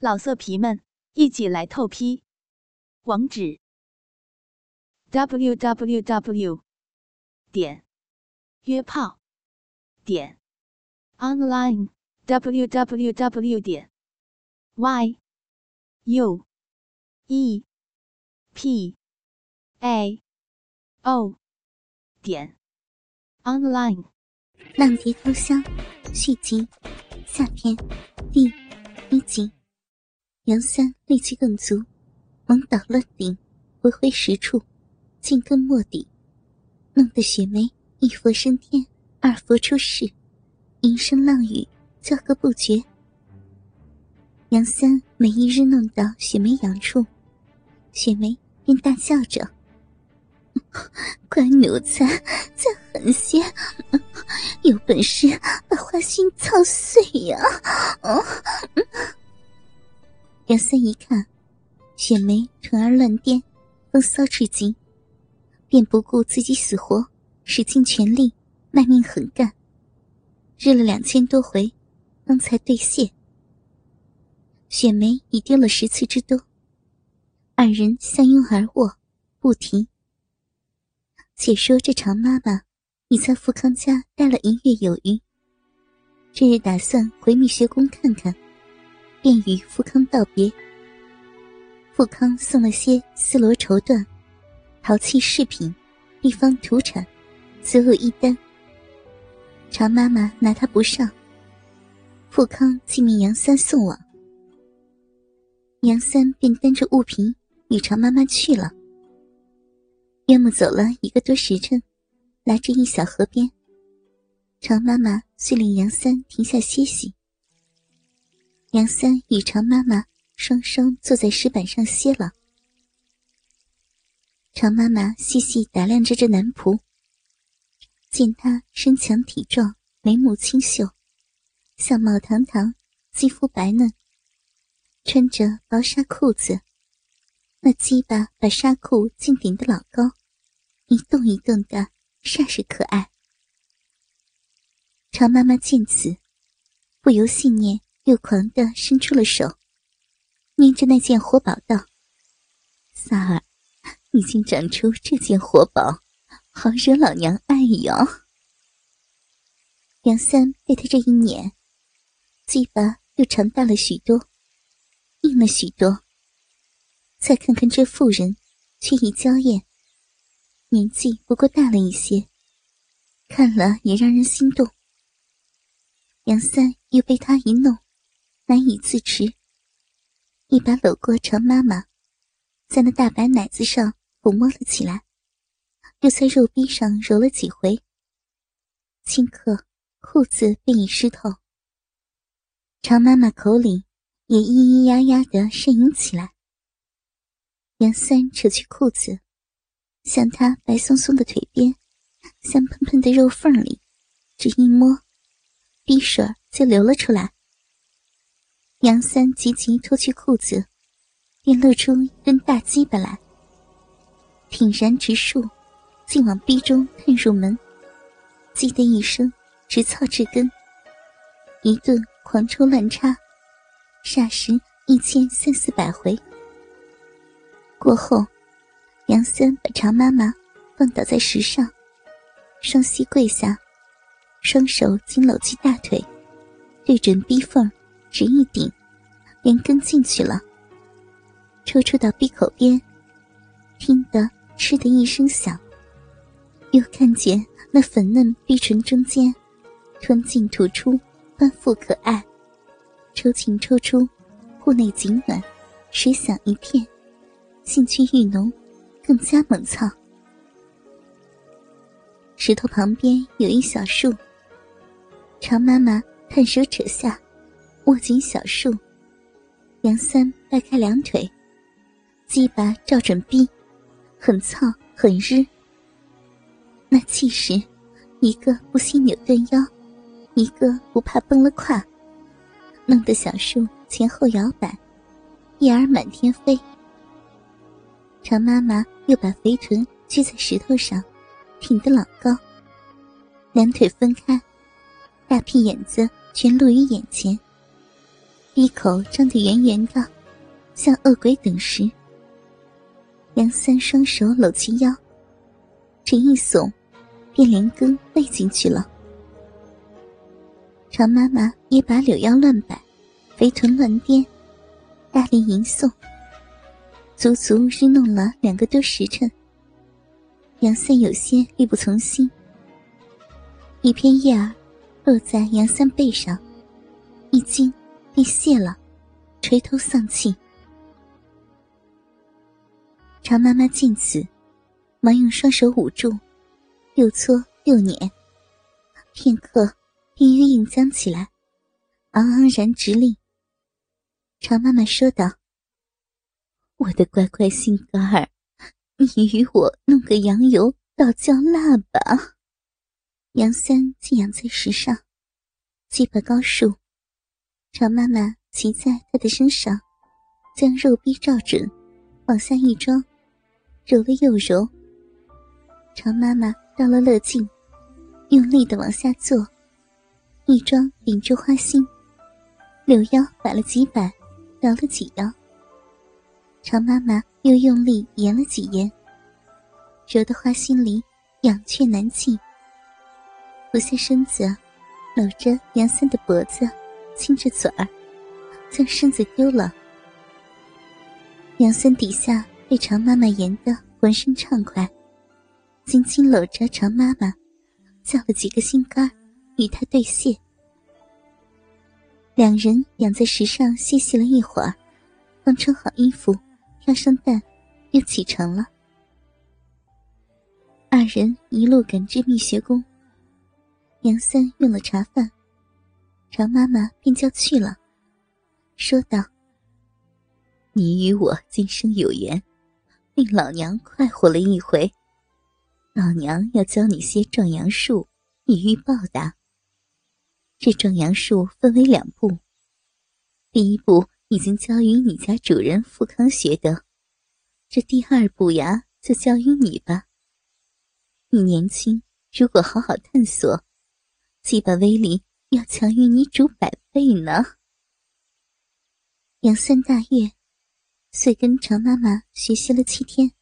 老色皮们，一起来透批！网址：w w w 点约炮点 online w w w 点 y u e p a o 点 online。浪蝶偷香续集下篇第一集。杨三力气更足，猛倒乱顶，回回十处，尽根末底，弄得雪梅一佛升天，二佛出世，银声浪语，叫个不绝。杨三每一日弄到雪梅痒处，雪梅便大笑着：“乖奴才，再狠些，有本事把花心操碎呀！”杨三一看，雪梅臀儿乱颠，风骚至极，便不顾自己死活，使尽全力，卖命狠干。日了两千多回，方才兑现。雪梅已丢了十次之多，二人相拥而卧，不停。且说这常妈妈已在富康家待了一月有余，这日打算回蜜学宫看看。便与富康道别。富康送了些丝罗绸缎、陶器饰品、地方土产，所有一单。常妈妈拿他不上，富康即命杨三送往。杨三便担着物品与常妈妈去了。约莫走了一个多时辰，来至一小河边，常妈妈遂令杨三停下歇息。杨三与常妈妈双双坐在石板上歇了。常妈妈细细打量着这男仆，见他身强体壮，眉目清秀，相貌堂堂，肌肤白嫩，穿着薄纱裤子，那鸡巴把纱裤竟顶得老高，一动一动的，煞是可爱。常妈妈见此，不由信念。又狂的伸出了手，捏着那件活宝道：“三儿，你竟长出这件活宝，好惹老娘爱哟。”杨三被他这一撵，嘴巴又长大了许多，硬了许多。再看看这妇人，却已娇艳，年纪不过大了一些，看了也让人心动。杨三又被他一弄。难以自持，一把搂过常妈妈，在那大白奶子上抚摸了起来，又在肉壁上揉了几回。顷刻，裤子便已湿透。常妈妈口里也咿咿呀呀的呻吟起来。杨三扯去裤子，向他白松松的腿边、香喷喷的肉缝里，只一摸，鼻水就流了出来。杨三急急脱去裤子，便露出一根大鸡巴来，挺然直竖，竟往逼中探入门。叽的一声，直操至根，一顿狂抽乱插，霎时一千三四百回。过后，杨三把常妈妈放倒在石上，双膝跪下，双手紧搂起大腿，对准逼缝。只一顶，连根进去了。抽出到闭口边，听得“嗤”的一声响，又看见那粉嫩碧唇中间，吞进吐出，丰富可爱。抽进抽出，户内紧暖，水响一片，兴趣愈浓，更加猛操。石头旁边有一小树，常妈妈探手扯下。握紧小树，杨三掰开两腿，鸡巴照准逼，很操很日。那气势，一个不惜扭断腰，一个不怕崩了胯，弄得小树前后摇摆，叶儿满天飞。常妈妈又把肥臀撅在石头上，挺得老高，两腿分开，大屁眼子全露于眼前。一口张得圆圆的，像恶鬼等时。杨三双手搂其腰，这一耸，便连根背进去了。常妈妈也把柳腰乱摆，肥臀乱颠，大力吟诵，足足日弄了两个多时辰。杨三有些力不从心，一片叶儿落在杨三背上，一惊被卸了，垂头丧气。常妈妈见此，忙用双手捂住，又搓又捻，片刻便又硬僵起来，昂昂然直立。常妈妈说道：“我的乖乖心肝儿。”你与我弄个羊油倒椒辣吧。杨三竟仰在石上，鸡巴高竖，常妈妈骑在他的身上，将肉臂照准，往下一装，揉了又揉。常妈妈到了乐境，用力的往下坐，一装顶住花心，柳腰摆了几摆，摇了几摇。常妈妈又用力延了几延，揉得花心里痒却难禁。俯下身子，搂着杨三的脖子，亲着嘴儿，将身子丢了。杨三底下被常妈妈延得浑身畅快，紧紧搂着常妈妈，叫了几个心肝与她对谢。两人仰在石上歇息了一会儿，刚穿好衣服。跳上蛋，又启程了。二人一路赶至蜜学宫。杨三用了茶饭，常妈妈便叫去了，说道：“你与我今生有缘，令老娘快活了一回，老娘要教你些壮阳术，以欲报答。这壮阳术分为两步，第一步。”已经交于你家主人富康学得，这第二步呀，就交于你吧。你年轻，如果好好探索，几把威力要强于你主百倍呢。杨三大悦，遂跟常妈妈学习了七天。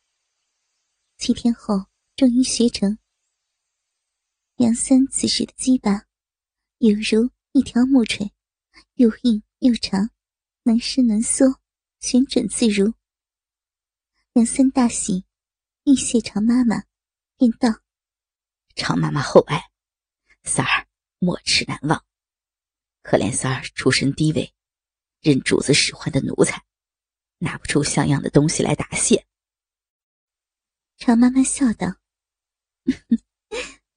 七天后，终于学成。杨三此时的鸡巴，犹如一条木锤，又硬又长。能伸能缩，旋转自如。杨三大喜，欲谢常妈妈，便道：“常妈妈厚爱，三儿没齿难忘。可怜三儿出身低微，任主子使唤的奴才，拿不出像样的东西来答谢。”常妈妈笑道：“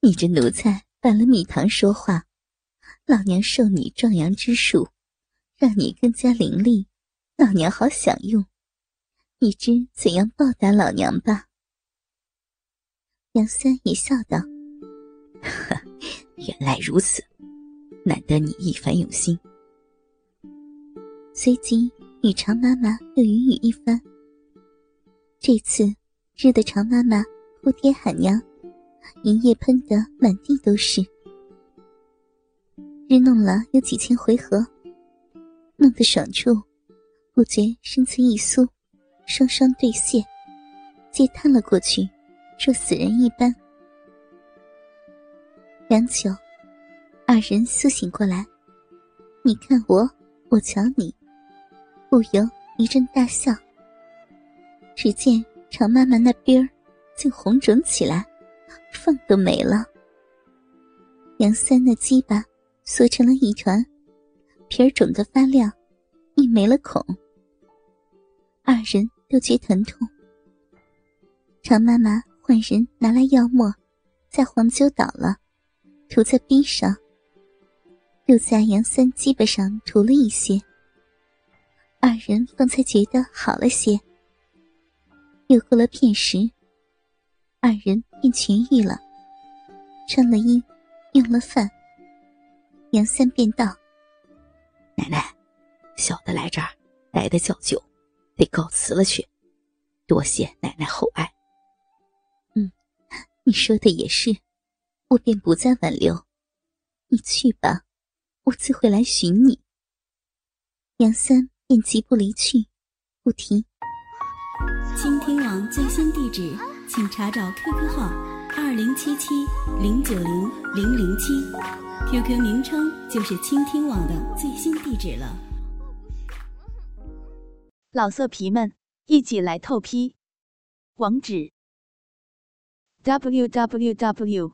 你这奴才搬了蜜糖说话，老娘受你壮阳之术。”让你更加伶俐，老娘好享用。你知怎样报答老娘吧？杨三也笑道：“呵 原来如此，难得你一番用心。”随即与常妈妈又云雨一番。这次日的常妈妈哭爹喊娘，银液喷得满地都是。日弄了有几千回合。弄得爽处，不觉身子一酥，双双对谢，皆瘫了过去，若死人一般。良久，二人苏醒过来，你看我，我瞧你，不由一阵大笑。只见常妈妈那边儿竟红肿起来，缝都没了。杨三那鸡巴缩成了一团。皮儿肿得发亮，亦没了孔。二人都觉疼痛。常妈妈唤人拿来药末，在黄酒倒了，涂在逼上，又在杨三鸡巴上涂了一些。二人方才觉得好了些。又过了片时，二人便痊愈了，穿了衣，用了饭。杨三便道。奶奶，小的来这儿待的较久，得告辞了去。多谢奶奶厚爱。嗯，你说的也是，我便不再挽留。你去吧，我自会来寻你。杨三便疾步离去，不提。倾听网最新地址，请查找 QQ 号二零七七零九零零零七，QQ 名称就是倾听网的最新地址了。老色皮们，一起来透批！网址：w w w